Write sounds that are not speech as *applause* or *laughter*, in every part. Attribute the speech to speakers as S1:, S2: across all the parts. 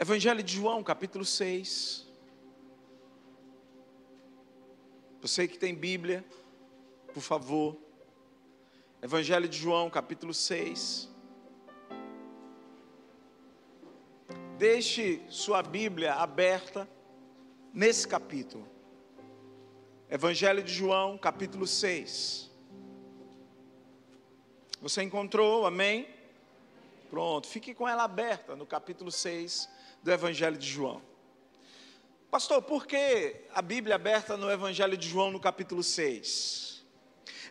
S1: Evangelho de João, capítulo 6. Você que tem Bíblia, por favor. Evangelho de João, capítulo 6. Deixe sua Bíblia aberta nesse capítulo. Evangelho de João, capítulo 6. Você encontrou, amém? Pronto, fique com ela aberta no capítulo 6 do Evangelho de João. Pastor, por que a Bíblia aberta no Evangelho de João no capítulo 6?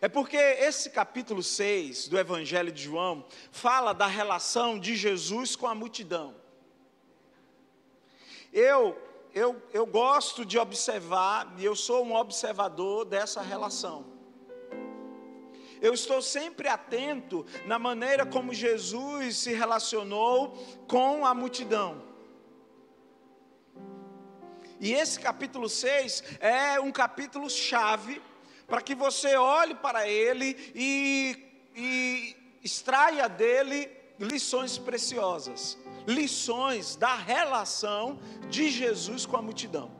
S1: É porque esse capítulo 6 do Evangelho de João fala da relação de Jesus com a multidão. Eu, eu, eu gosto de observar, e eu sou um observador dessa relação. Eu estou sempre atento na maneira como Jesus se relacionou com a multidão. E esse capítulo 6 é um capítulo chave para que você olhe para ele e, e extraia dele lições preciosas, lições da relação de Jesus com a multidão.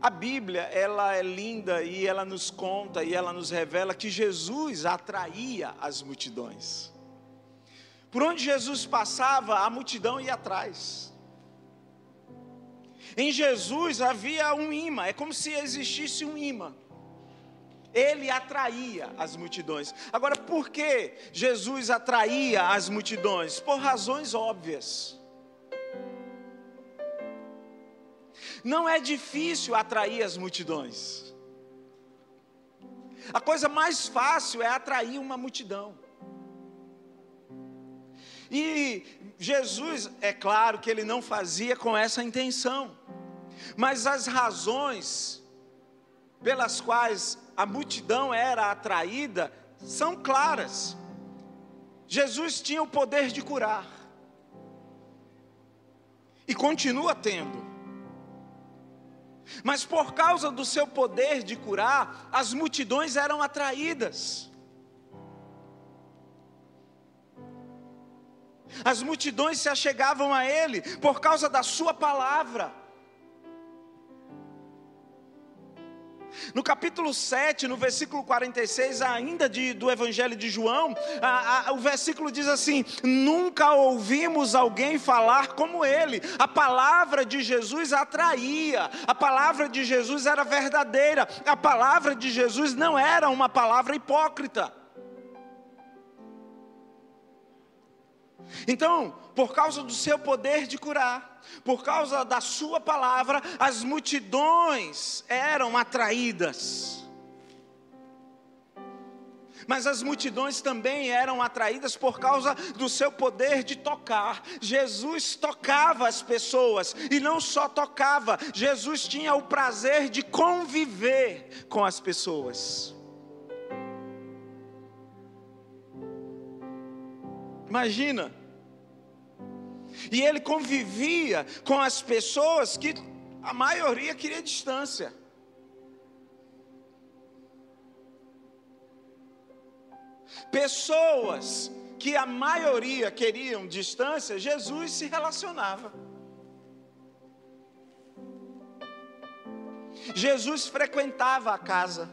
S1: A Bíblia, ela é linda e ela nos conta e ela nos revela que Jesus atraía as multidões. Por onde Jesus passava, a multidão ia atrás. Em Jesus havia um imã, é como se existisse um imã. Ele atraía as multidões. Agora, por que Jesus atraía as multidões? Por razões óbvias. Não é difícil atrair as multidões. A coisa mais fácil é atrair uma multidão. E Jesus, é claro que ele não fazia com essa intenção, mas as razões pelas quais a multidão era atraída são claras. Jesus tinha o poder de curar, e continua tendo. Mas por causa do seu poder de curar, as multidões eram atraídas. As multidões se achegavam a ele por causa da sua palavra. No capítulo 7, no versículo 46, ainda de, do Evangelho de João, a, a, o versículo diz assim: Nunca ouvimos alguém falar como ele. A palavra de Jesus atraía, a palavra de Jesus era verdadeira, a palavra de Jesus não era uma palavra hipócrita. Então, por causa do seu poder de curar, por causa da sua palavra, as multidões eram atraídas. Mas as multidões também eram atraídas por causa do seu poder de tocar. Jesus tocava as pessoas e não só tocava, Jesus tinha o prazer de conviver com as pessoas. Imagina. E ele convivia com as pessoas que a maioria queria distância. Pessoas que a maioria queriam distância, Jesus se relacionava. Jesus frequentava a casa.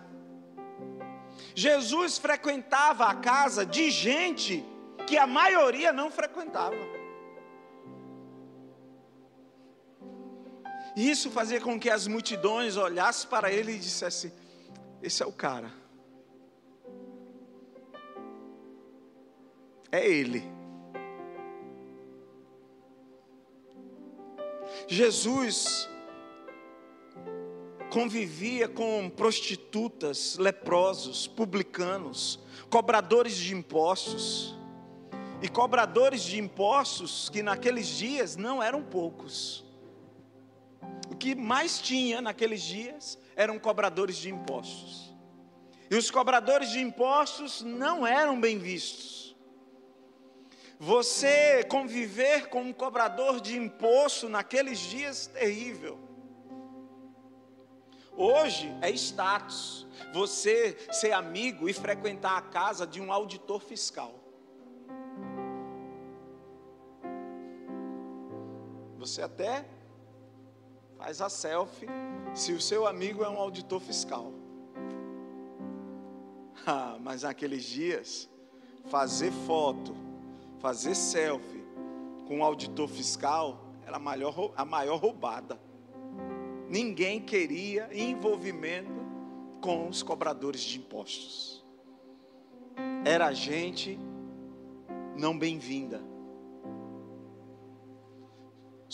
S1: Jesus frequentava a casa de gente que a maioria não frequentava. E isso fazia com que as multidões olhassem para ele e dissessem: Esse é o cara. É ele. Jesus convivia com prostitutas, leprosos, publicanos, cobradores de impostos e cobradores de impostos que naqueles dias não eram poucos. O que mais tinha naqueles dias eram cobradores de impostos. E os cobradores de impostos não eram bem vistos. Você conviver com um cobrador de imposto naqueles dias terrível. Hoje é status você ser amigo e frequentar a casa de um auditor fiscal. Você até faz a selfie se o seu amigo é um auditor fiscal. *laughs* Ah, mas naqueles dias, fazer foto, fazer selfie com um auditor fiscal era a maior, a maior roubada. Ninguém queria envolvimento com os cobradores de impostos. Era gente não bem-vinda.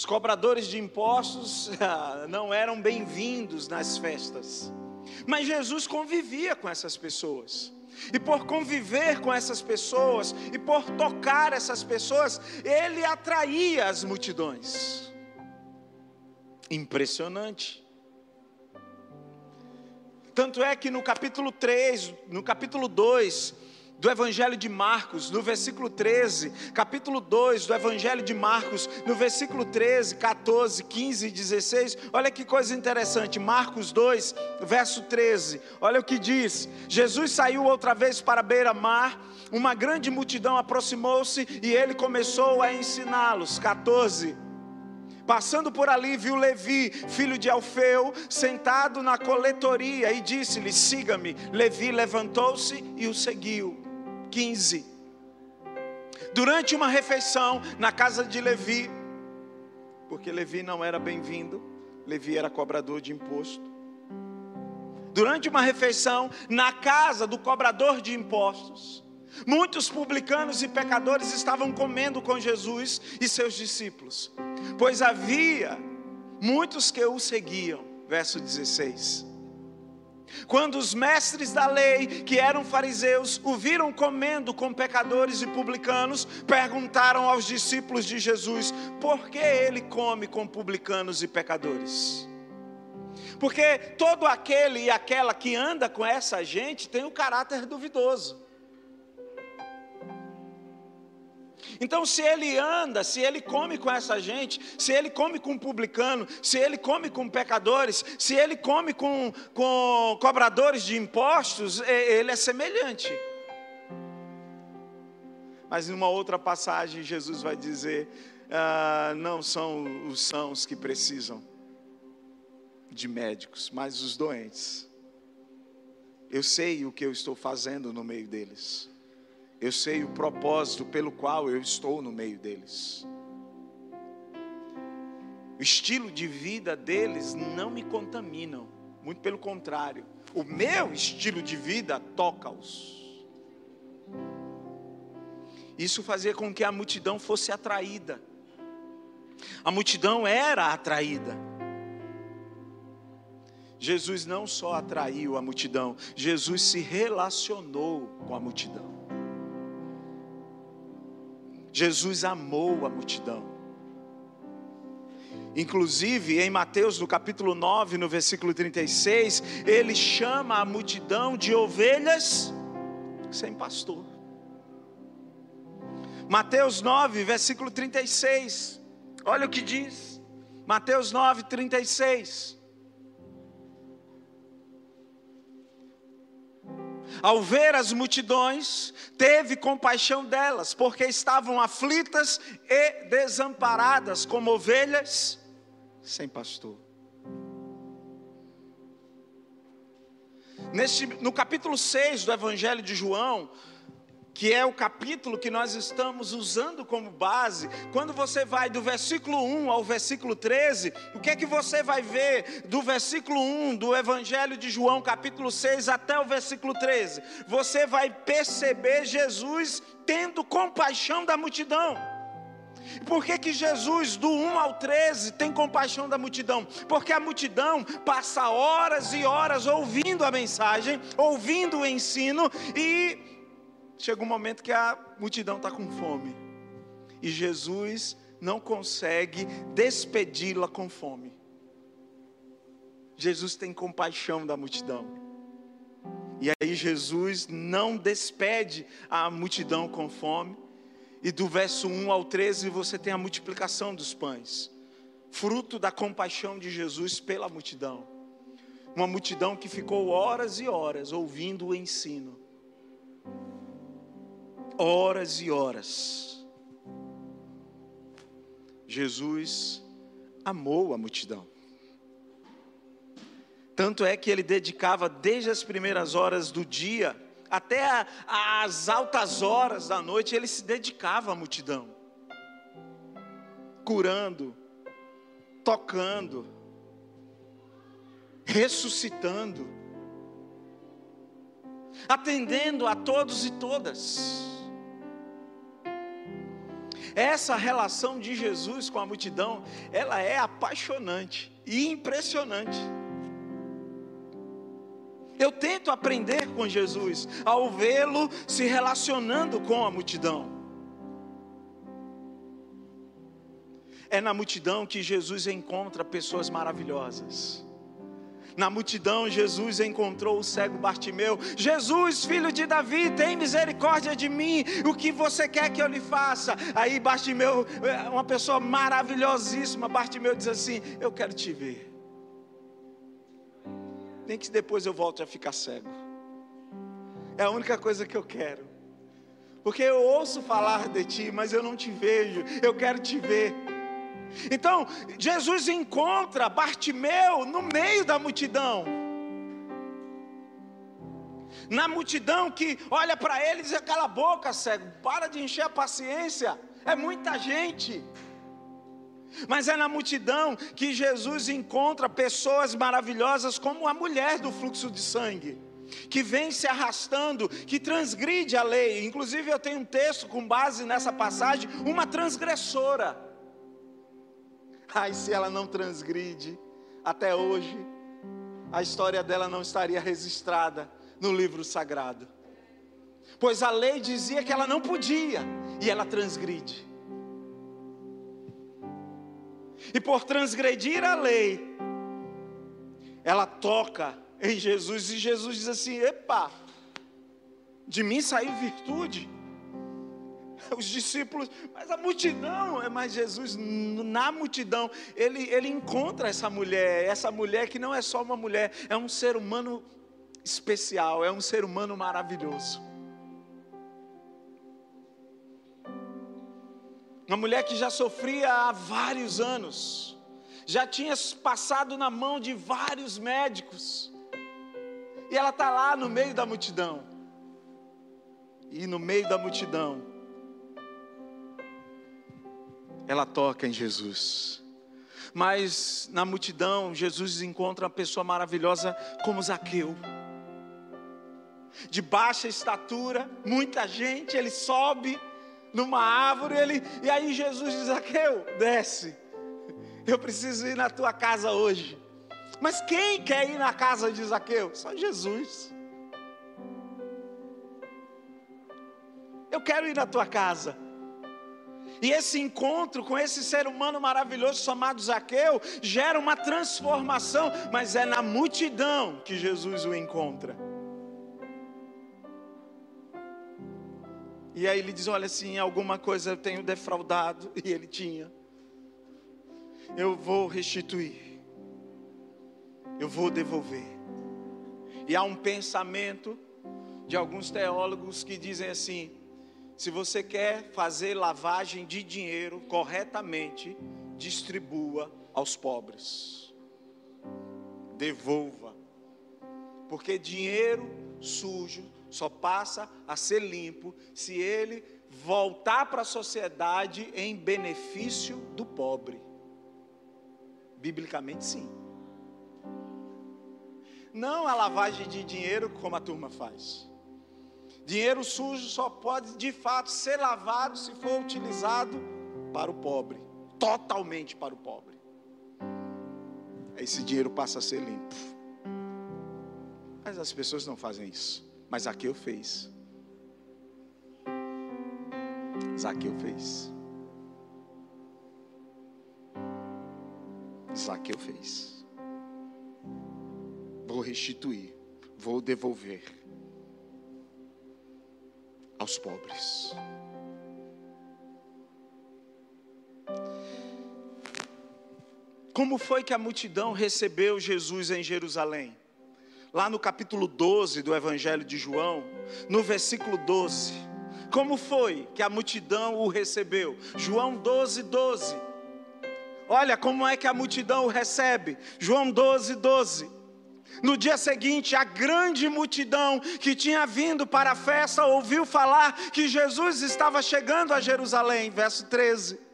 S1: Os cobradores de impostos *laughs* ah, não eram bem-vindos nas festas. Mas Jesus convivia com essas pessoas. E por conviver com essas pessoas e por tocar essas pessoas, ele atraía as multidões. Impressionante. Tanto é que no capítulo 3, no capítulo 2, do Evangelho de Marcos, no versículo 13, capítulo 2 do Evangelho de Marcos, no versículo 13, 14, 15 e 16, olha que coisa interessante, Marcos 2, verso 13, olha o que diz: Jesus saiu outra vez para a beira-mar, uma grande multidão aproximou-se e ele começou a ensiná-los. 14. Passando por ali, viu Levi, filho de Alfeu, sentado na coletoria e disse-lhe: Siga-me. Levi levantou-se e o seguiu. 15. Durante uma refeição na casa de Levi, porque Levi não era bem-vindo, Levi era cobrador de imposto. Durante uma refeição na casa do cobrador de impostos, muitos publicanos e pecadores estavam comendo com Jesus e seus discípulos, pois havia muitos que o seguiam. Verso 16. Quando os mestres da lei, que eram fariseus, o viram comendo com pecadores e publicanos, perguntaram aos discípulos de Jesus: por que ele come com publicanos e pecadores? Porque todo aquele e aquela que anda com essa gente tem um caráter duvidoso. Então, se ele anda, se ele come com essa gente, se ele come com publicano, se ele come com pecadores, se ele come com, com cobradores de impostos, ele é semelhante. Mas em uma outra passagem, Jesus vai dizer: ah, não são os sãos que precisam de médicos, mas os doentes. Eu sei o que eu estou fazendo no meio deles. Eu sei o propósito pelo qual eu estou no meio deles. O estilo de vida deles não me contaminam, muito pelo contrário. O meu estilo de vida toca-os. Isso fazia com que a multidão fosse atraída. A multidão era atraída. Jesus não só atraiu a multidão, Jesus se relacionou com a multidão. Jesus amou a multidão. Inclusive, em Mateus, no capítulo 9, no versículo 36, ele chama a multidão de ovelhas sem pastor. Mateus 9, versículo 36, olha o que diz. Mateus 9, 36. Ao ver as multidões, teve compaixão delas, porque estavam aflitas e desamparadas, como ovelhas sem pastor. Neste, no capítulo 6 do Evangelho de João, que é o capítulo que nós estamos usando como base, quando você vai do versículo 1 ao versículo 13, o que é que você vai ver do versículo 1 do Evangelho de João, capítulo 6 até o versículo 13? Você vai perceber Jesus tendo compaixão da multidão. Por que, que Jesus, do 1 ao 13, tem compaixão da multidão? Porque a multidão passa horas e horas ouvindo a mensagem, ouvindo o ensino e chega um momento que a multidão está com fome. E Jesus não consegue despedi-la com fome. Jesus tem compaixão da multidão. E aí Jesus não despede a multidão com fome. E do verso 1 ao 13 você tem a multiplicação dos pães. Fruto da compaixão de Jesus pela multidão. Uma multidão que ficou horas e horas ouvindo o ensino horas e horas. Jesus amou a multidão. Tanto é que ele dedicava desde as primeiras horas do dia até as altas horas da noite, ele se dedicava à multidão, curando, tocando, ressuscitando, atendendo a todos e todas. Essa relação de Jesus com a multidão, ela é apaixonante e impressionante. Eu tento aprender com Jesus ao vê-lo se relacionando com a multidão. É na multidão que Jesus encontra pessoas maravilhosas. Na multidão, Jesus encontrou o cego Bartimeu. Jesus, filho de Davi, tem misericórdia de mim. O que você quer que eu lhe faça? Aí Bartimeu, é, uma pessoa maravilhosíssima, Bartimeu diz assim: Eu quero te ver. Nem que depois eu volte a ficar cego. É a única coisa que eu quero. Porque eu ouço falar de ti, mas eu não te vejo. Eu quero te ver. Então, Jesus encontra Bartimeu no meio da multidão. Na multidão que olha para ele e diz: cala a boca, cego, para de encher a paciência, é muita gente. Mas é na multidão que Jesus encontra pessoas maravilhosas, como a mulher do fluxo de sangue, que vem se arrastando, que transgride a lei. Inclusive, eu tenho um texto com base nessa passagem, uma transgressora. Ai, se ela não transgride, até hoje, a história dela não estaria registrada no livro sagrado. Pois a lei dizia que ela não podia, e ela transgride. E por transgredir a lei, ela toca em Jesus, e Jesus diz assim: Epa, de mim saiu virtude. Os discípulos, mas a multidão, é mas Jesus, na multidão, ele, ele encontra essa mulher, essa mulher que não é só uma mulher, é um ser humano especial, é um ser humano maravilhoso. Uma mulher que já sofria há vários anos, já tinha passado na mão de vários médicos, e ela está lá no meio da multidão. E no meio da multidão, ela toca em Jesus. Mas na multidão, Jesus encontra uma pessoa maravilhosa como Zaqueu. De baixa estatura, muita gente, ele sobe numa árvore, ele, e aí Jesus diz: Zaqueu, desce. Eu preciso ir na tua casa hoje. Mas quem quer ir na casa de Zaqueu? Só Jesus. Eu quero ir na tua casa. E esse encontro com esse ser humano maravilhoso chamado Zaqueu gera uma transformação, mas é na multidão que Jesus o encontra. E aí ele diz: Olha, assim, alguma coisa eu tenho defraudado, *laughs* e ele tinha. Eu vou restituir, eu vou devolver. E há um pensamento de alguns teólogos que dizem assim: se você quer fazer lavagem de dinheiro corretamente, distribua aos pobres. Devolva. Porque dinheiro sujo só passa a ser limpo se ele voltar para a sociedade em benefício do pobre. Biblicamente, sim. Não a lavagem de dinheiro como a turma faz. Dinheiro sujo só pode de fato ser lavado se for utilizado para o pobre, totalmente para o pobre. Esse dinheiro passa a ser limpo. Mas as pessoas não fazem isso. Mas Zaqueu fez. Zaqueu fez. Zaqueu fez. Vou restituir, vou devolver aos pobres. Como foi que a multidão recebeu Jesus em Jerusalém? Lá no capítulo 12 do Evangelho de João, no versículo 12. Como foi que a multidão o recebeu? João 12, 12. olha como é que a multidão o recebe. João 12, 12. No dia seguinte, a grande multidão que tinha vindo para a festa ouviu falar que Jesus estava chegando a Jerusalém. Verso 13.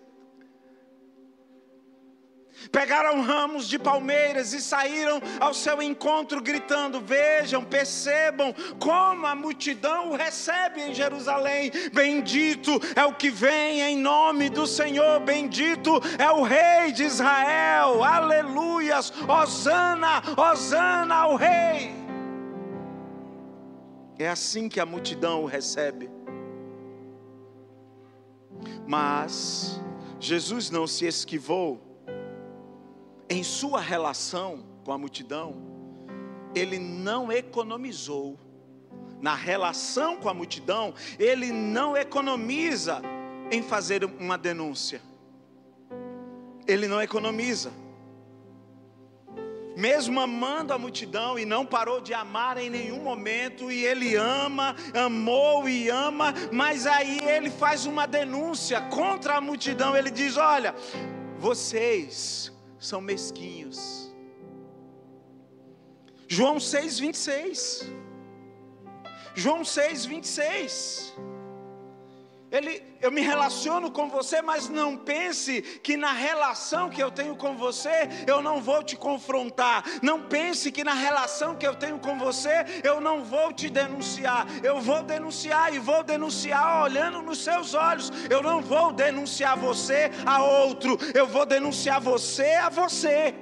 S1: Pegaram ramos de palmeiras e saíram ao seu encontro, gritando: Vejam, percebam como a multidão o recebe em Jerusalém. Bendito é o que vem em nome do Senhor, bendito é o Rei de Israel. Aleluias! Hosana, Hosana ao Rei. É assim que a multidão o recebe. Mas Jesus não se esquivou em sua relação com a multidão, ele não economizou. Na relação com a multidão, ele não economiza em fazer uma denúncia. Ele não economiza. Mesmo amando a multidão e não parou de amar em nenhum momento, e ele ama, amou e ama, mas aí ele faz uma denúncia contra a multidão. Ele diz: Olha, vocês são mesquinhos. João 6, 26. João 6, 26. Ele, eu me relaciono com você, mas não pense que na relação que eu tenho com você eu não vou te confrontar. Não pense que na relação que eu tenho com você eu não vou te denunciar. Eu vou denunciar e vou denunciar olhando nos seus olhos. Eu não vou denunciar você a outro. Eu vou denunciar você a você.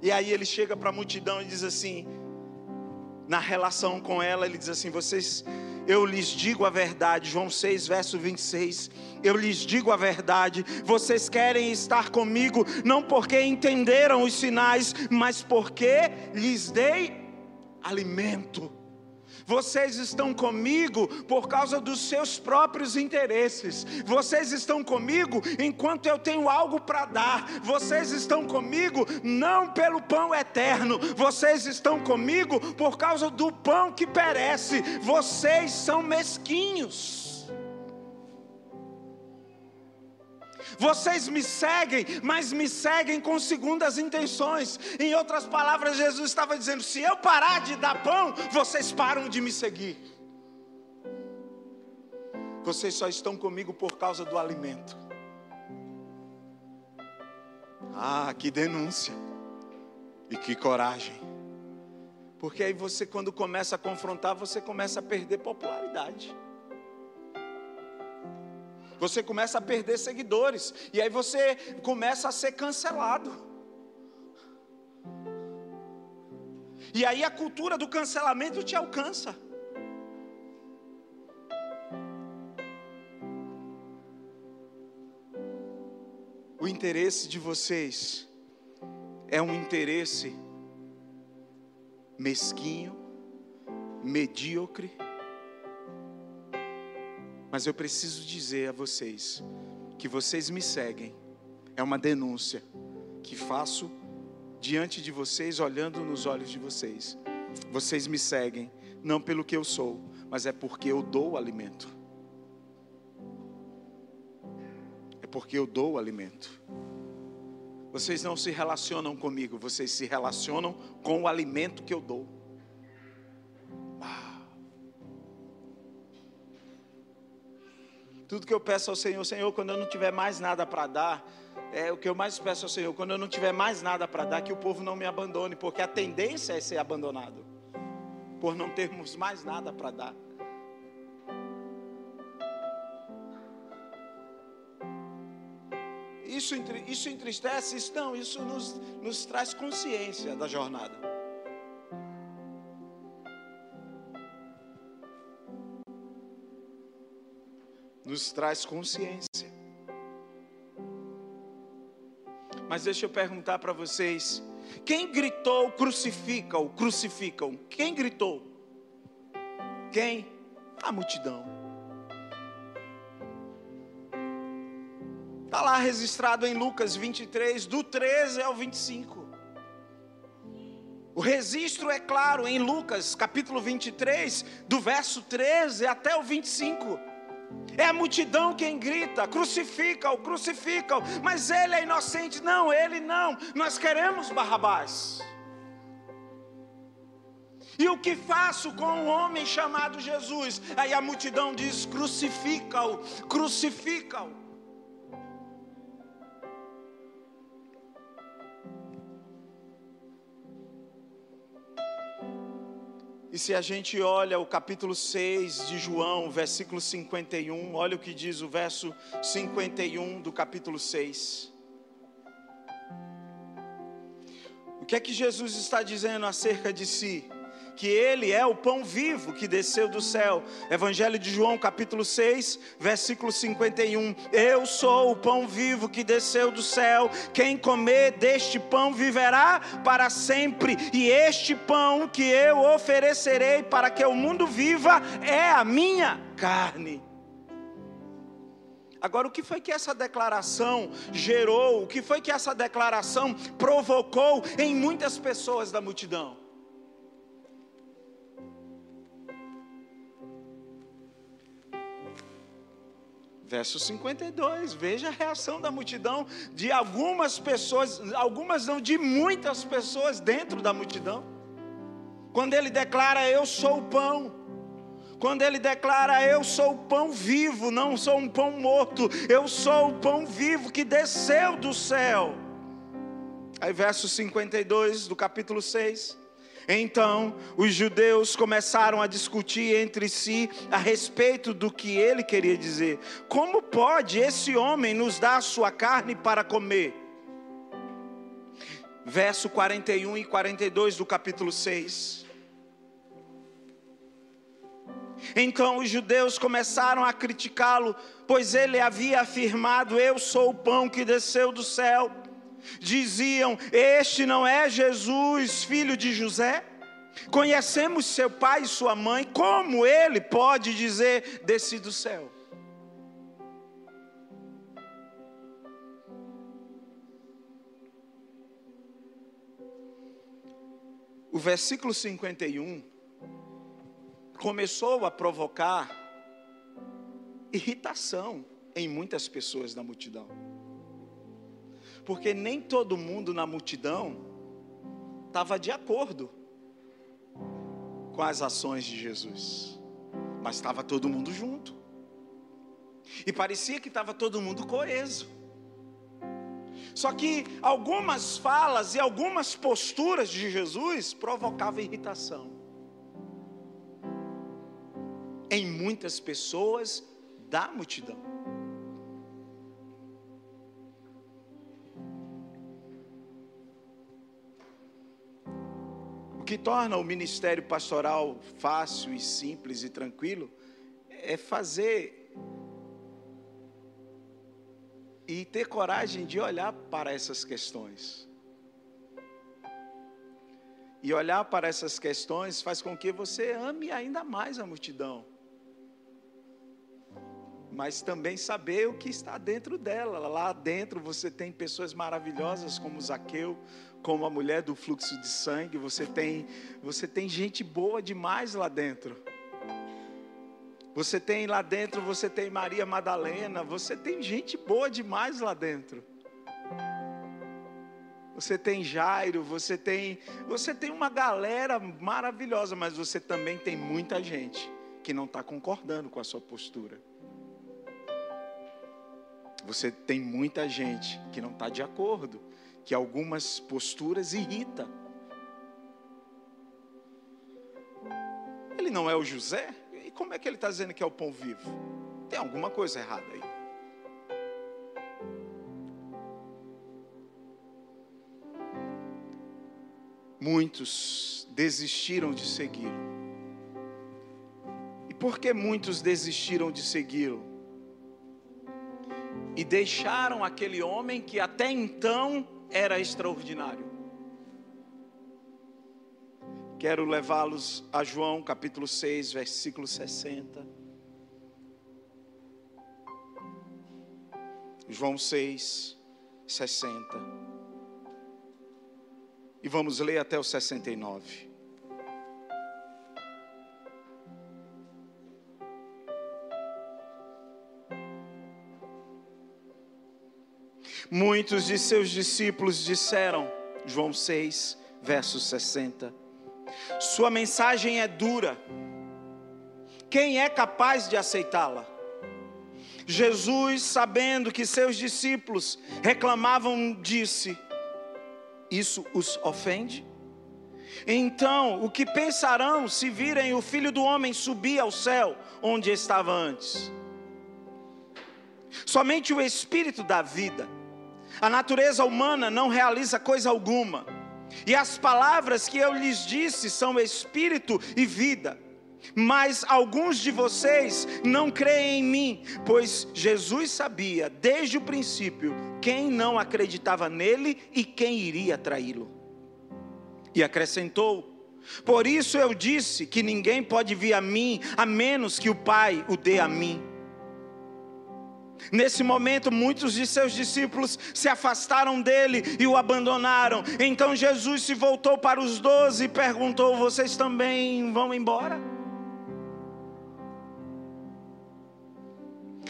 S1: E aí ele chega para a multidão e diz assim: na relação com ela, ele diz assim: Vocês, eu lhes digo a verdade, João 6, verso 26. Eu lhes digo a verdade, vocês querem estar comigo, não porque entenderam os sinais, mas porque lhes dei alimento. Vocês estão comigo por causa dos seus próprios interesses. Vocês estão comigo enquanto eu tenho algo para dar. Vocês estão comigo não pelo pão eterno. Vocês estão comigo por causa do pão que perece. Vocês são mesquinhos. Vocês me seguem, mas me seguem com segundas intenções. Em outras palavras, Jesus estava dizendo: se eu parar de dar pão, vocês param de me seguir. Vocês só estão comigo por causa do alimento. Ah, que denúncia. E que coragem. Porque aí você, quando começa a confrontar, você começa a perder popularidade você começa a perder seguidores, e aí você começa a ser cancelado. E aí a cultura do cancelamento te alcança. O interesse de vocês é um interesse mesquinho, medíocre, mas eu preciso dizer a vocês que vocês me seguem. É uma denúncia que faço diante de vocês, olhando nos olhos de vocês. Vocês me seguem não pelo que eu sou, mas é porque eu dou o alimento. É porque eu dou o alimento. Vocês não se relacionam comigo, vocês se relacionam com o alimento que eu dou. Tudo que eu peço ao Senhor, Senhor, quando eu não tiver mais nada para dar, é o que eu mais peço ao Senhor, quando eu não tiver mais nada para dar, que o povo não me abandone, porque a tendência é ser abandonado, por não termos mais nada para dar. Isso, isso entristece? Isso não, isso nos, nos traz consciência da jornada. Nos traz consciência. Mas deixa eu perguntar para vocês: quem gritou crucificam, crucificam? Quem gritou? Quem? A multidão. Está lá registrado em Lucas 23, do 13 ao 25. O registro é claro em Lucas capítulo 23, do verso 13 até o 25. É a multidão quem grita: crucifica-o, crucifica-o. Mas ele é inocente. Não, ele não. Nós queremos Barrabás. E o que faço com um homem chamado Jesus? Aí a multidão diz: crucifica-o, crucifica-o. E se a gente olha o capítulo 6 de João, versículo 51, olha o que diz o verso 51 do capítulo 6. O que é que Jesus está dizendo acerca de si? Que ele é o pão vivo que desceu do céu. Evangelho de João, capítulo 6, versículo 51. Eu sou o pão vivo que desceu do céu. Quem comer deste pão viverá para sempre, e este pão que eu oferecerei para que o mundo viva é a minha carne. Agora, o que foi que essa declaração gerou? O que foi que essa declaração provocou em muitas pessoas da multidão? Verso 52, veja a reação da multidão, de algumas pessoas, algumas não, de muitas pessoas dentro da multidão. Quando ele declara: Eu sou o pão. Quando ele declara: Eu sou o pão vivo, não sou um pão morto, eu sou o pão vivo que desceu do céu. Aí, verso 52 do capítulo 6. Então, os judeus começaram a discutir entre si a respeito do que ele queria dizer. Como pode esse homem nos dar a sua carne para comer? Verso 41 e 42 do capítulo 6. Então os judeus começaram a criticá-lo, pois ele havia afirmado: Eu sou o pão que desceu do céu diziam: Este não é Jesus, filho de José? Conhecemos seu pai e sua mãe, como ele pode dizer: Desci do céu? O versículo 51 começou a provocar irritação em muitas pessoas da multidão porque nem todo mundo na multidão estava de acordo com as ações de Jesus, mas estava todo mundo junto, e parecia que estava todo mundo coeso. Só que algumas falas e algumas posturas de Jesus provocavam irritação em muitas pessoas da multidão. Que torna o ministério pastoral fácil e simples e tranquilo é fazer e ter coragem de olhar para essas questões. E olhar para essas questões faz com que você ame ainda mais a multidão. Mas também saber o que está dentro dela. Lá dentro você tem pessoas maravilhosas como Zaqueu, como a mulher do fluxo de sangue, você tem, você tem gente boa demais lá dentro. Você tem lá dentro, você tem Maria Madalena, você tem gente boa demais lá dentro. Você tem Jairo, você tem, você tem uma galera maravilhosa, mas você também tem muita gente que não está concordando com a sua postura. Você tem muita gente que não está de acordo que algumas posturas irrita. Ele não é o José? E como é que ele está dizendo que é o pão vivo? Tem alguma coisa errada aí. Muitos desistiram de segui-lo. E por que muitos desistiram de segui-lo? E deixaram aquele homem que até então era extraordinário. Quero levá-los a João capítulo 6, versículo 60. João 6, 60. E vamos ler até o 69. Muitos de seus discípulos disseram, João 6, verso 60, Sua mensagem é dura, quem é capaz de aceitá-la? Jesus, sabendo que seus discípulos reclamavam, disse: Isso os ofende? Então, o que pensarão se virem o filho do homem subir ao céu, onde estava antes? Somente o Espírito da vida. A natureza humana não realiza coisa alguma. E as palavras que eu lhes disse são Espírito e vida. Mas alguns de vocês não creem em mim, pois Jesus sabia desde o princípio quem não acreditava nele e quem iria traí-lo. E acrescentou: Por isso eu disse que ninguém pode vir a mim a menos que o Pai o dê a mim. Nesse momento, muitos de seus discípulos se afastaram dele e o abandonaram. Então Jesus se voltou para os doze e perguntou: Vocês também vão embora?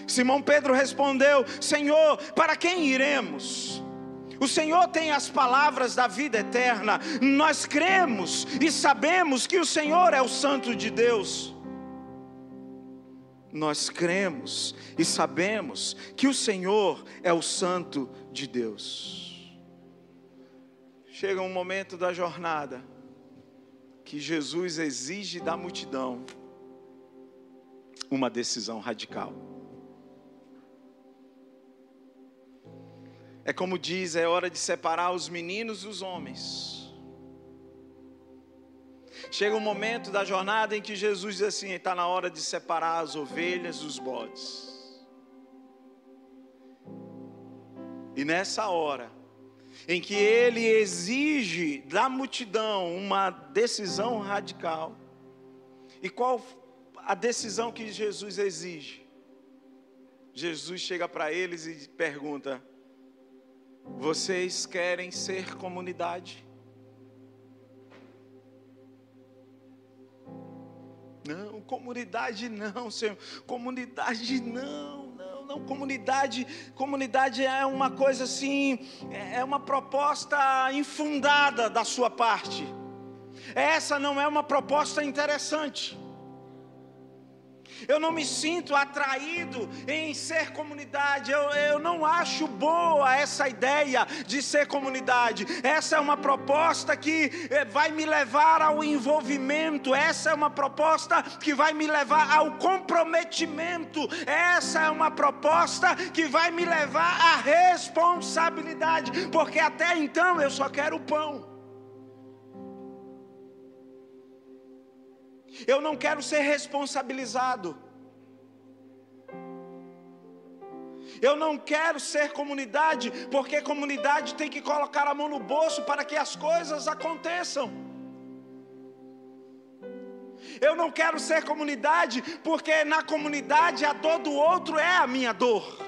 S1: Simão Pedro respondeu: Senhor, para quem iremos? O Senhor tem as palavras da vida eterna. Nós cremos e sabemos que o Senhor é o Santo de Deus. Nós cremos e sabemos que o Senhor é o Santo de Deus. Chega um momento da jornada que Jesus exige da multidão uma decisão radical. É como diz, é hora de separar os meninos dos homens. Chega um momento da jornada em que Jesus diz assim: está na hora de separar as ovelhas dos bodes. E nessa hora, em que ele exige da multidão uma decisão radical, e qual a decisão que Jesus exige? Jesus chega para eles e pergunta: vocês querem ser comunidade? Não, comunidade não, Senhor. Comunidade não, não, não. Comunidade, comunidade é uma coisa assim, é uma proposta infundada da sua parte. Essa não é uma proposta interessante. Eu não me sinto atraído em ser comunidade. Eu, eu não acho boa essa ideia de ser comunidade. Essa é uma proposta que eh, vai me levar ao envolvimento. Essa é uma proposta que vai me levar ao comprometimento. Essa é uma proposta que vai me levar à responsabilidade. Porque até então eu só quero pão. Eu não quero ser responsabilizado. Eu não quero ser comunidade, porque comunidade tem que colocar a mão no bolso para que as coisas aconteçam. Eu não quero ser comunidade, porque na comunidade a dor do outro é a minha dor.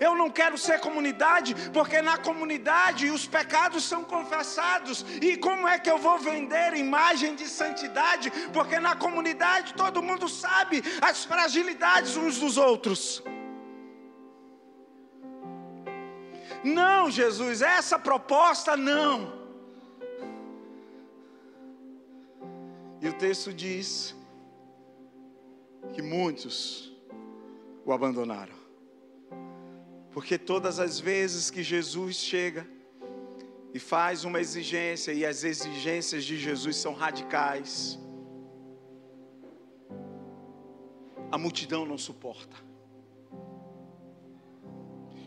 S1: Eu não quero ser comunidade, porque na comunidade os pecados são confessados. E como é que eu vou vender imagem de santidade? Porque na comunidade todo mundo sabe as fragilidades uns dos outros. Não, Jesus, essa proposta não. E o texto diz que muitos o abandonaram. Porque todas as vezes que Jesus chega e faz uma exigência, e as exigências de Jesus são radicais, a multidão não suporta.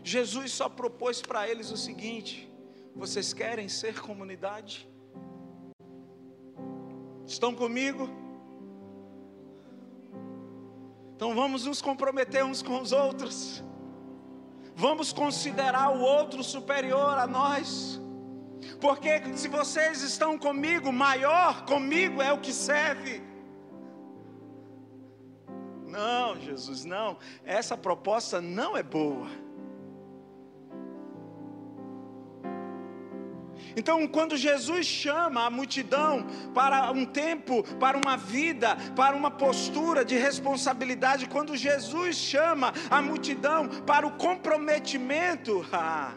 S1: Jesus só propôs para eles o seguinte: vocês querem ser comunidade? Estão comigo? Então vamos nos comprometer uns com os outros vamos considerar o outro superior a nós. Porque se vocês estão comigo, maior comigo é o que serve. Não, Jesus, não. Essa proposta não é boa. Então, quando Jesus chama a multidão para um tempo, para uma vida, para uma postura de responsabilidade, quando Jesus chama a multidão para o comprometimento, *laughs* ah,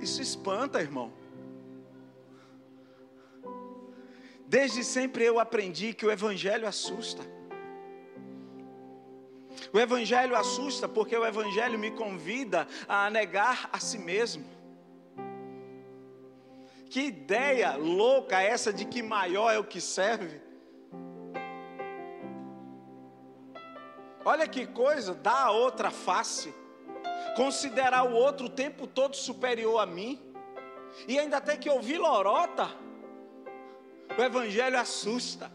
S1: isso espanta, irmão. Desde sempre eu aprendi que o Evangelho assusta. O Evangelho assusta porque o Evangelho me convida a negar a si mesmo. Que ideia louca essa de que maior é o que serve. Olha que coisa, dá a outra face. Considerar o outro o tempo todo superior a mim. E ainda tem que ouvir lorota. O evangelho assusta.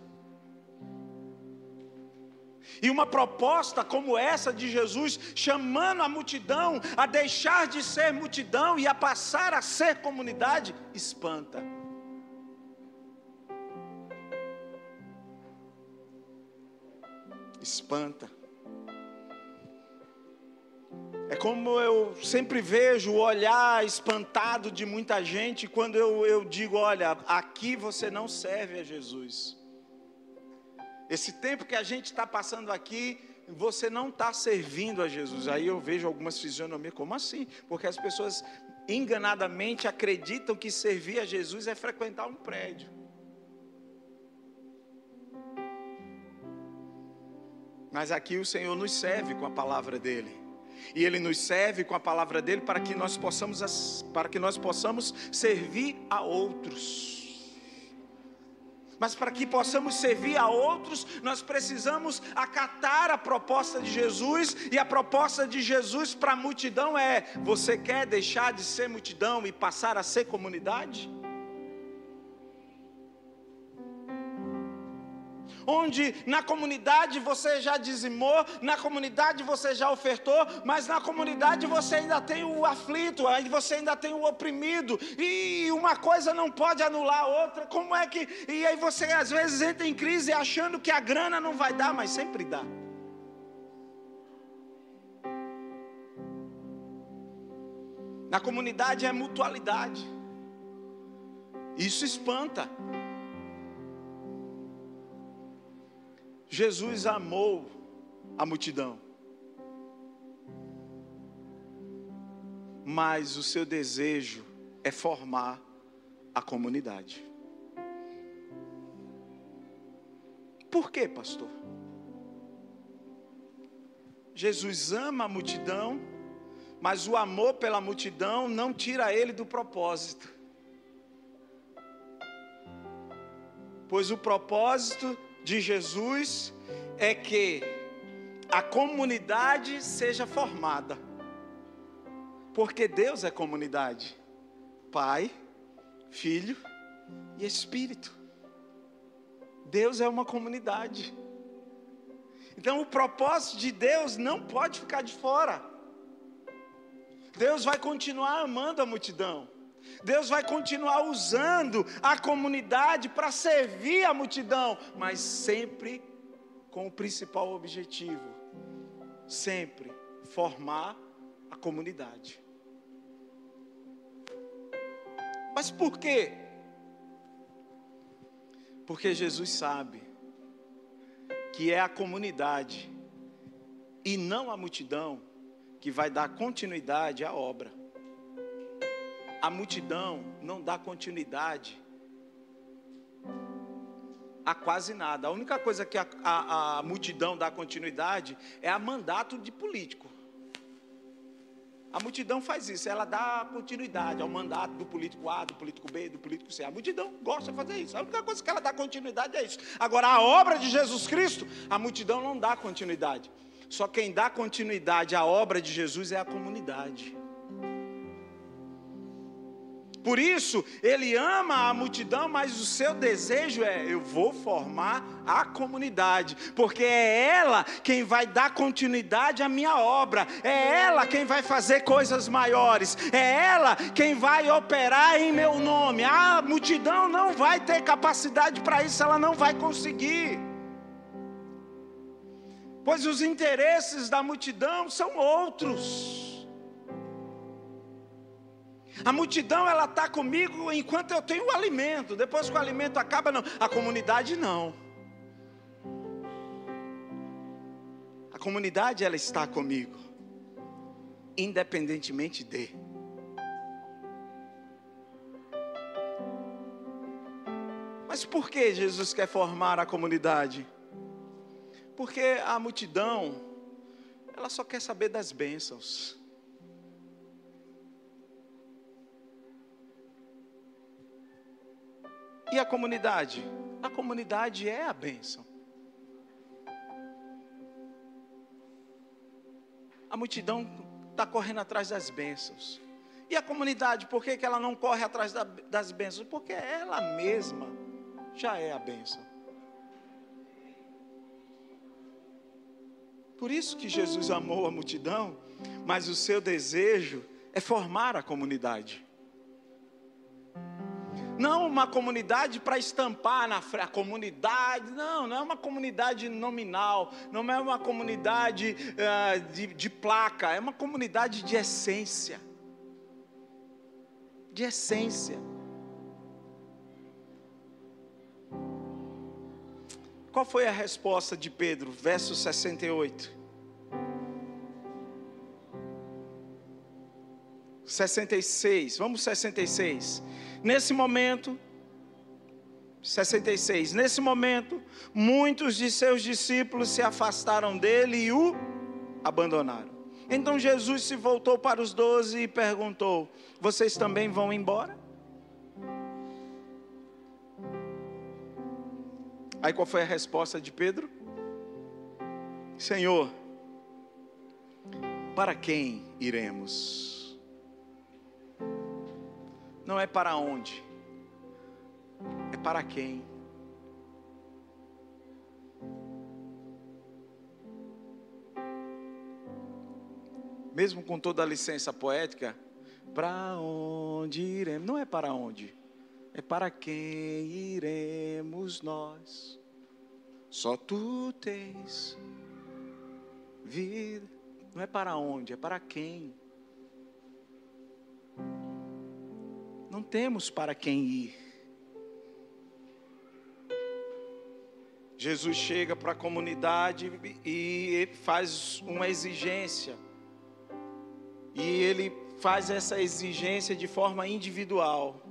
S1: E uma proposta como essa de Jesus, chamando a multidão a deixar de ser multidão e a passar a ser comunidade, espanta. Espanta. É como eu sempre vejo o olhar espantado de muita gente quando eu, eu digo: olha, aqui você não serve a Jesus. Esse tempo que a gente está passando aqui, você não está servindo a Jesus. Aí eu vejo algumas fisionomias, como assim? Porque as pessoas enganadamente acreditam que servir a Jesus é frequentar um prédio. Mas aqui o Senhor nos serve com a palavra dele. E ele nos serve com a palavra dele para que nós possamos para que nós possamos servir a outros. Mas para que possamos servir a outros, nós precisamos acatar a proposta de Jesus, e a proposta de Jesus para a multidão é: você quer deixar de ser multidão e passar a ser comunidade? Onde na comunidade você já dizimou, na comunidade você já ofertou, mas na comunidade você ainda tem o aflito, você ainda tem o oprimido, e uma coisa não pode anular a outra. Como é que. E aí você às vezes entra em crise achando que a grana não vai dar, mas sempre dá. Na comunidade é mutualidade. Isso espanta. Jesus amou a multidão, mas o seu desejo é formar a comunidade. Por quê, pastor? Jesus ama a multidão, mas o amor pela multidão não tira ele do propósito. Pois o propósito de Jesus é que a comunidade seja formada. Porque Deus é comunidade. Pai, Filho e Espírito. Deus é uma comunidade. Então o propósito de Deus não pode ficar de fora. Deus vai continuar amando a multidão. Deus vai continuar usando a comunidade para servir a multidão, mas sempre com o principal objetivo: sempre formar a comunidade. Mas por quê? Porque Jesus sabe que é a comunidade e não a multidão que vai dar continuidade à obra a multidão não dá continuidade a quase nada. A única coisa que a, a, a, multidão dá continuidade é a mandato de político. A multidão faz isso, ela dá continuidade ao mandato do político A, do político B, do político C. A multidão gosta de fazer isso. A única coisa que ela dá continuidade é isso. Agora, a obra de Jesus Cristo, a multidão não dá continuidade. Só quem dá continuidade à obra de Jesus é a comunidade. Por isso, ele ama a multidão, mas o seu desejo é: eu vou formar a comunidade, porque é ela quem vai dar continuidade à minha obra, é ela quem vai fazer coisas maiores, é ela quem vai operar em meu nome. A multidão não vai ter capacidade para isso, ela não vai conseguir. Pois os interesses da multidão são outros. A multidão ela está comigo enquanto eu tenho o alimento. Depois que o alimento acaba, não. A comunidade não. A comunidade ela está comigo, independentemente de. Mas por que Jesus quer formar a comunidade? Porque a multidão, ela só quer saber das bênçãos. E a comunidade? A comunidade é a bênção. A multidão está correndo atrás das bênçãos. E a comunidade, por que, que ela não corre atrás da, das bênçãos? Porque ela mesma já é a bênção. Por isso que Jesus amou a multidão, mas o seu desejo é formar a comunidade. Não uma comunidade para estampar na a comunidade, não, não é uma comunidade nominal, não é uma comunidade uh, de, de placa, é uma comunidade de essência. De essência. Qual foi a resposta de Pedro? Verso 68. 66, vamos 66. Nesse momento, 66. Nesse momento, muitos de seus discípulos se afastaram dele e o abandonaram. Então Jesus se voltou para os doze e perguntou: Vocês também vão embora? Aí qual foi a resposta de Pedro? Senhor, para quem iremos? Não é para onde, é para quem. Mesmo com toda a licença poética, para onde iremos? Não é para onde, é para quem iremos nós. Só tu tens vida. Não é para onde, é para quem. Não temos para quem ir. Jesus chega para a comunidade e faz uma exigência. E ele faz essa exigência de forma individual.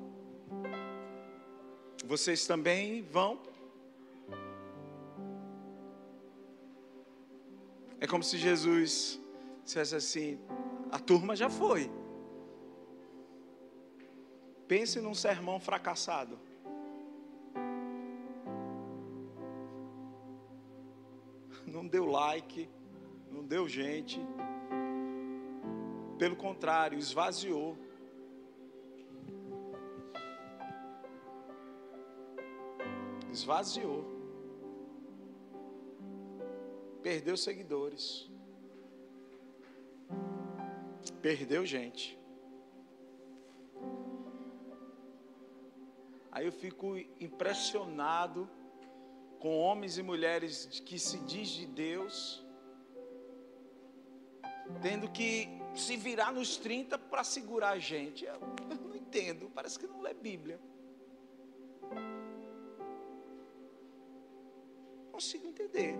S1: Vocês também vão? É como se Jesus dissesse assim: a turma já foi. Pense num sermão fracassado. Não deu like, não deu gente. Pelo contrário, esvaziou. esvaziou. Perdeu seguidores. Perdeu gente. Aí eu fico impressionado com homens e mulheres que se diz de Deus, tendo que se virar nos 30 para segurar a gente. Eu, *laughs* não entendo, parece que não lê Bíblia. consigo entender.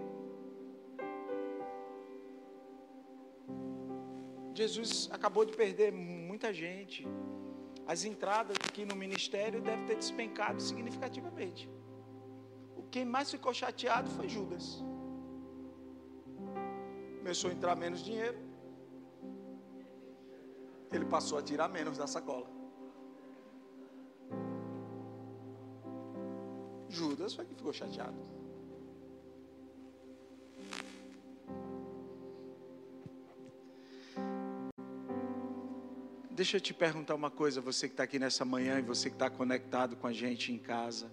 S1: Jesus acabou de perder muita gente. As entradas aqui no ministério devem ter despencado significativamente. O quem mais ficou chateado foi Judas. Começou a entrar menos dinheiro. Ele passou a tirar menos da sacola. Judas foi que ficou chateado. Deixa eu te perguntar uma coisa, você que está aqui nessa manhã e você que está conectado com a gente em casa.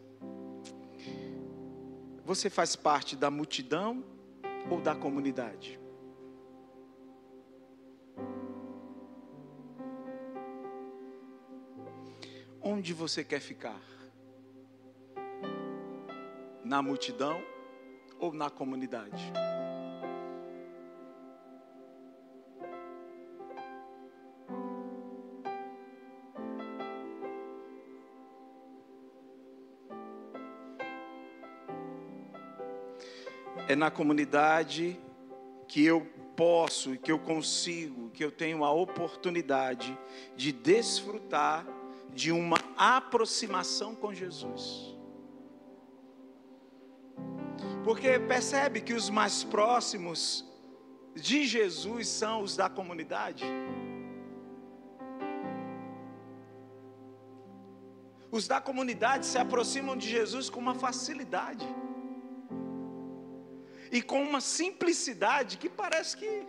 S1: Você faz parte da multidão ou da comunidade? Onde você quer ficar? Na multidão ou na comunidade? É na comunidade que eu posso, que eu consigo, que eu tenho a oportunidade de desfrutar de uma aproximação com Jesus. Porque percebe que os mais próximos de Jesus são os da comunidade. Os da comunidade se aproximam de Jesus com uma facilidade e com uma simplicidade que parece que.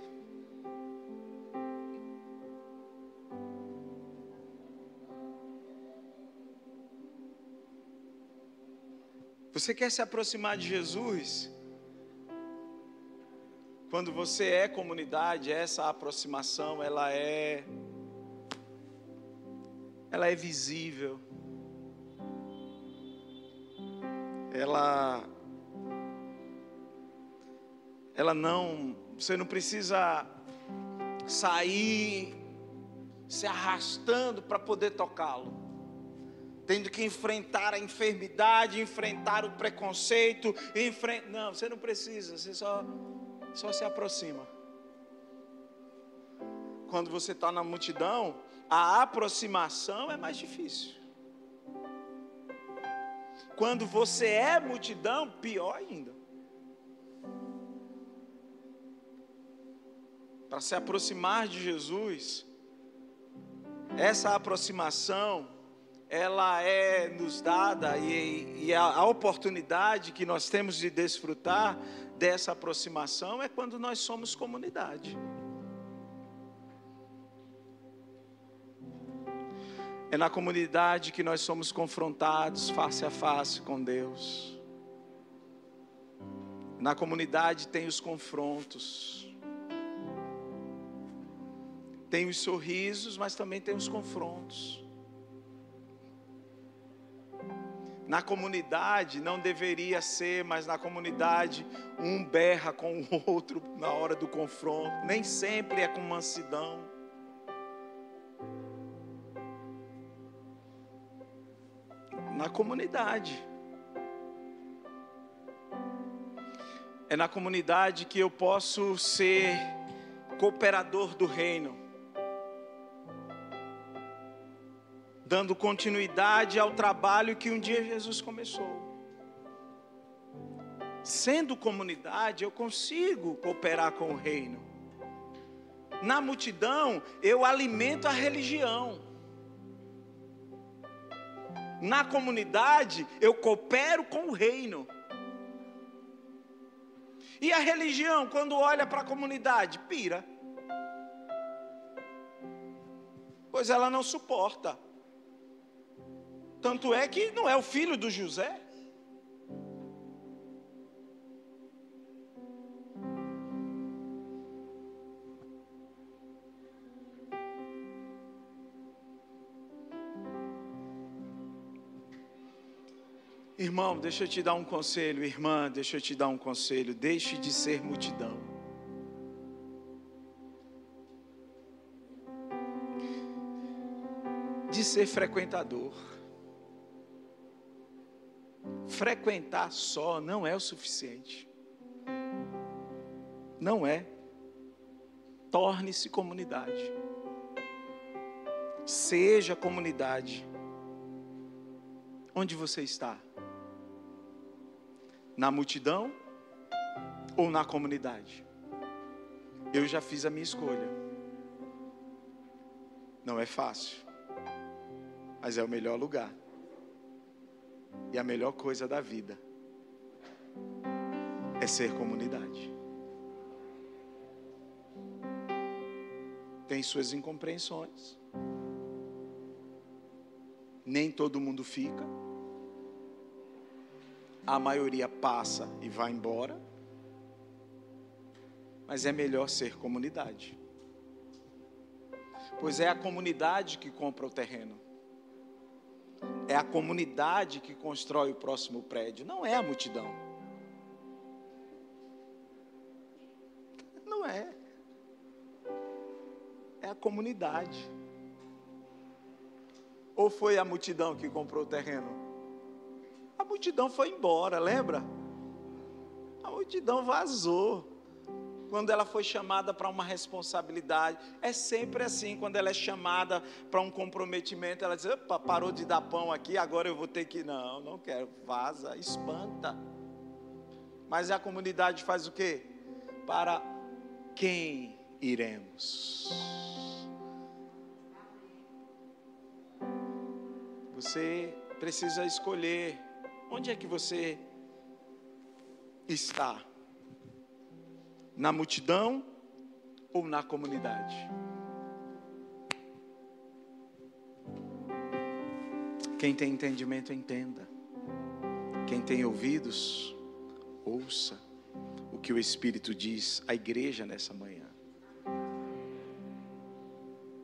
S1: Você quer se aproximar de Jesus? Quando você é comunidade, essa aproximação, ela é ela é visível. Ela ela não, você não precisa sair se arrastando para poder tocá-lo. Tendo que enfrentar a enfermidade, enfrentar o preconceito, enfren... não, você não precisa, você só, só se aproxima. Quando você está na multidão, a aproximação é mais difícil. Quando você é multidão, pior ainda. Para se aproximar de Jesus, essa aproximação, ela é nos dada e, e a, a oportunidade que nós temos de desfrutar dessa aproximação é quando nós somos comunidade. É na comunidade que nós somos confrontados face a face com Deus. Na comunidade tem os confrontos. Tem os sorrisos, mas também tem os confrontos. Na comunidade não deveria ser, mas na comunidade um berra com o *laughs* outro na hora do confronto. Nem sempre é com mansidão. Na comunidade. É na comunidade que eu posso ser cooperador do reino. Dando continuidade ao trabalho que um dia Jesus começou. Sendo comunidade, eu consigo cooperar com o reino. Na multidão, eu alimento a religião. Na comunidade, eu coopero com o reino. E a religião, quando olha para a comunidade, pira. Pois ela não suporta. Tanto é que não é o filho do José. Irmão, deixa eu te dar um conselho, irmã, deixa eu te dar um conselho. Deixe de ser multidão. De ser frequentador frequentar só não é o suficiente. Não é. Torne-se comunidade. Seja comunidade. Onde você está? Na multidão ou na comunidade? Eu já fiz a minha escolha. Não é fácil, mas é o melhor lugar e a melhor coisa da vida é ser comunidade. Tem suas incompreensões. Nem todo mundo fica. A maioria passa e vai embora. Mas é melhor ser comunidade. Pois é a comunidade que compra o terreno. É a comunidade que constrói o próximo prédio, não é a multidão. Não é. É a comunidade. Ou foi a multidão que comprou o terreno? A multidão foi embora, lembra? multidão vazou. Quando ela foi chamada para uma responsabilidade, é sempre assim, quando ela é chamada para um comprometimento, ela diz: opa, parou de dar pão aqui, agora eu vou ter que. Não, não quero, vaza, espanta. Mas a comunidade faz o quê? Para quem iremos? Você precisa escolher onde é que você está: na multidão ou na comunidade? Quem tem entendimento, entenda. Quem tem ouvidos, ouça o que o Espírito diz à igreja nessa manhã.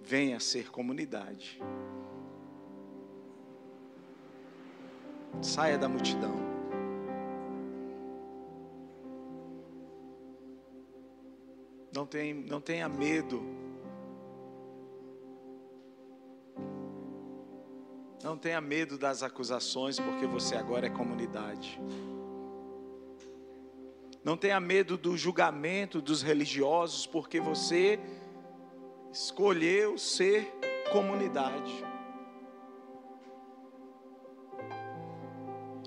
S1: Venha ser comunidade. Saia da multidão. Não, tem, não tenha medo. Não tenha medo das acusações, porque você agora é comunidade. Não tenha medo do julgamento dos religiosos, porque você escolheu ser comunidade.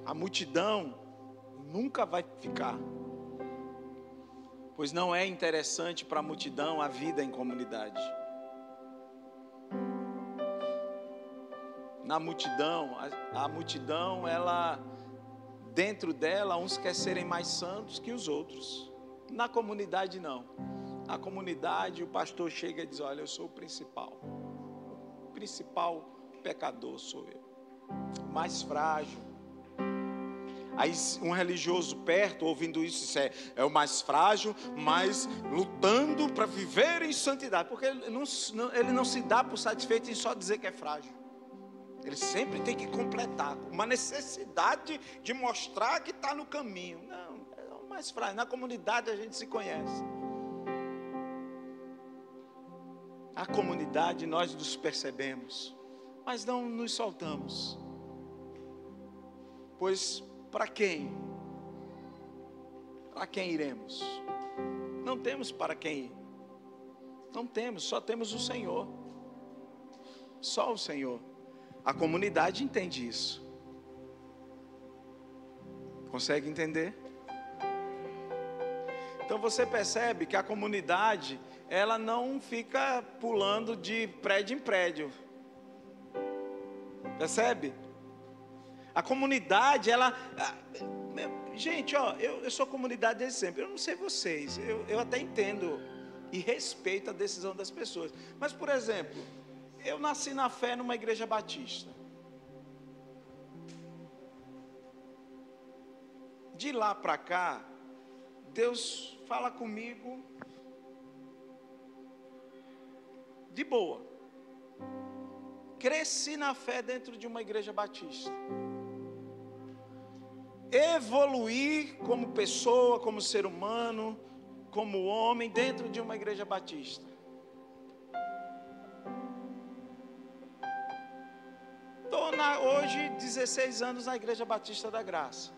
S1: A multidão nunca vai ficar, pois não é interessante para a multidão a vida em comunidade. Na multidão, a, a multidão, ela, dentro dela, uns querem serem mais santos que os outros. Na comunidade, não. Na comunidade, o pastor chega e diz: Olha, eu sou o principal. O principal pecador sou eu. Mais frágil, Aí um religioso perto, ouvindo isso, é, é o mais frágil, mas lutando para viver em santidade. Porque ele não, ele não se dá por satisfeito em só dizer que é frágil. Ele sempre tem que completar, uma necessidade de mostrar que está no caminho. Não, é o mais frágil. Na comunidade a gente se conhece. A comunidade nós nos percebemos, mas não nos soltamos. Pois para quem? Para quem iremos? Não temos para quem ir. Não temos, só temos o Senhor. Só o Senhor. A comunidade entende isso. Consegue entender? Então você percebe que a comunidade, ela não fica pulando de prédio em prédio. Percebe? A comunidade, ela. Gente, ó, eu, eu sou comunidade desde sempre. Eu não sei vocês. Eu, eu até entendo e respeito a decisão das pessoas. Mas, por exemplo, eu nasci na fé numa igreja batista. De lá para cá, Deus fala comigo de boa. Cresci na fé dentro de uma igreja batista evoluir como pessoa, como ser humano, como homem dentro de uma igreja batista. Estou hoje 16 anos na Igreja Batista da Graça.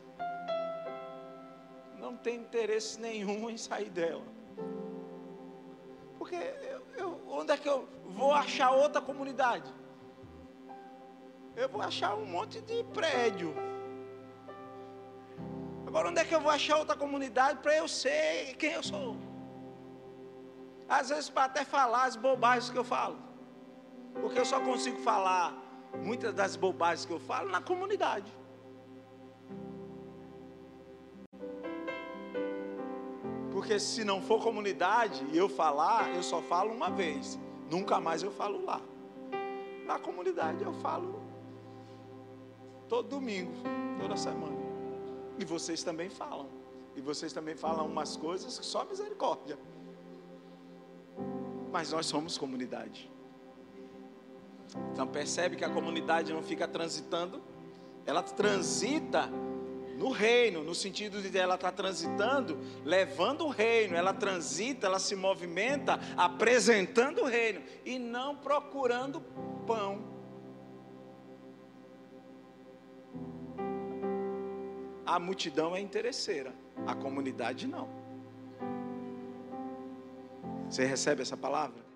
S1: Não tenho interesse nenhum em sair dela. Porque eu, eu, onde é que eu vou achar outra comunidade? Eu vou achar um monte de prédio Agora, onde é que eu vou achar outra comunidade para eu ser quem eu sou? Às vezes, para até falar as bobagens que eu falo. Porque eu só consigo falar muitas das bobagens que eu falo na comunidade. Porque se não for comunidade e eu falar, eu só falo uma vez. Nunca mais eu falo lá. Na comunidade eu falo todo domingo, toda semana. E vocês também falam. E vocês também falam umas coisas que só misericórdia. Mas nós somos comunidade. Então percebe que a comunidade não fica transitando, ela transita no reino, no sentido de ela estar tá transitando, levando o reino, ela transita, ela se movimenta, apresentando o reino e não procurando pão. A multidão é interesseira, a comunidade não. Você recebe essa palavra?